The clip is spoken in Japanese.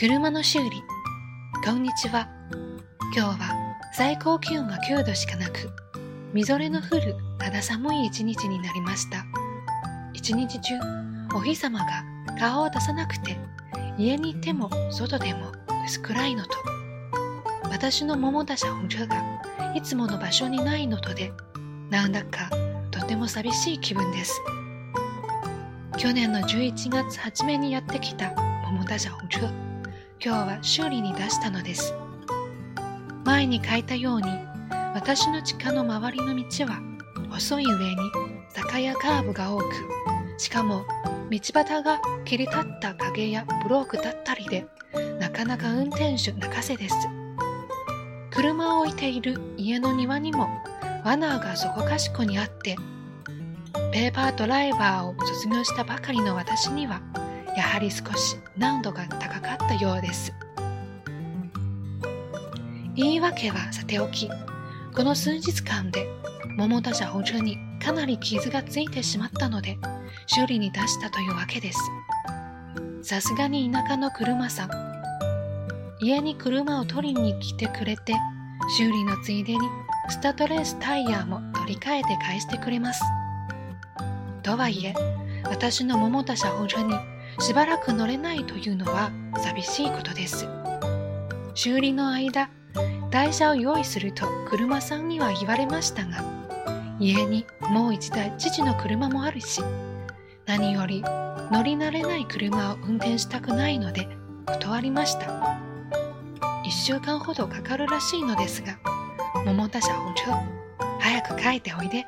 車の修理。こんにちは。今日は最高気温が9度しかなく、みぞれの降る肌寒い一日になりました。一日中、お日様が顔を出さなくて、家にいても外でも薄暗いのと、私の桃田車本車がいつもの場所にないのとで、なんだかとても寂しい気分です。去年の11月初めにやってきた桃田車本車。今日は修理に出したのです。前に書いたように、私の地下の周りの道は細い上に坂やカーブが多く、しかも道端が切り立った影やブロックだったりで、なかなか運転手泣かせです。車を置いている家の庭にも罠がそこかしこにあって、ペーパードライバーを卒業したばかりの私には、やはり少し難度が高かったようです。言い訳はさておき、この数日間で桃田車補助にかなり傷がついてしまったので、修理に出したというわけです。さすがに田舎の車さん。家に車を取りに来てくれて、修理のついでにスタッドレスタイヤも取り替えて返してくれます。とはいえ、私の桃田車補助にしばらく乗れないというのは寂しいことです。修理の間、台車を用意すると車さんには言われましたが、家にもう一台父の車もあるし、何より乗り慣れない車を運転したくないので断りました。一週間ほどかかるらしいのですが、桃田車本長、早く帰っておいで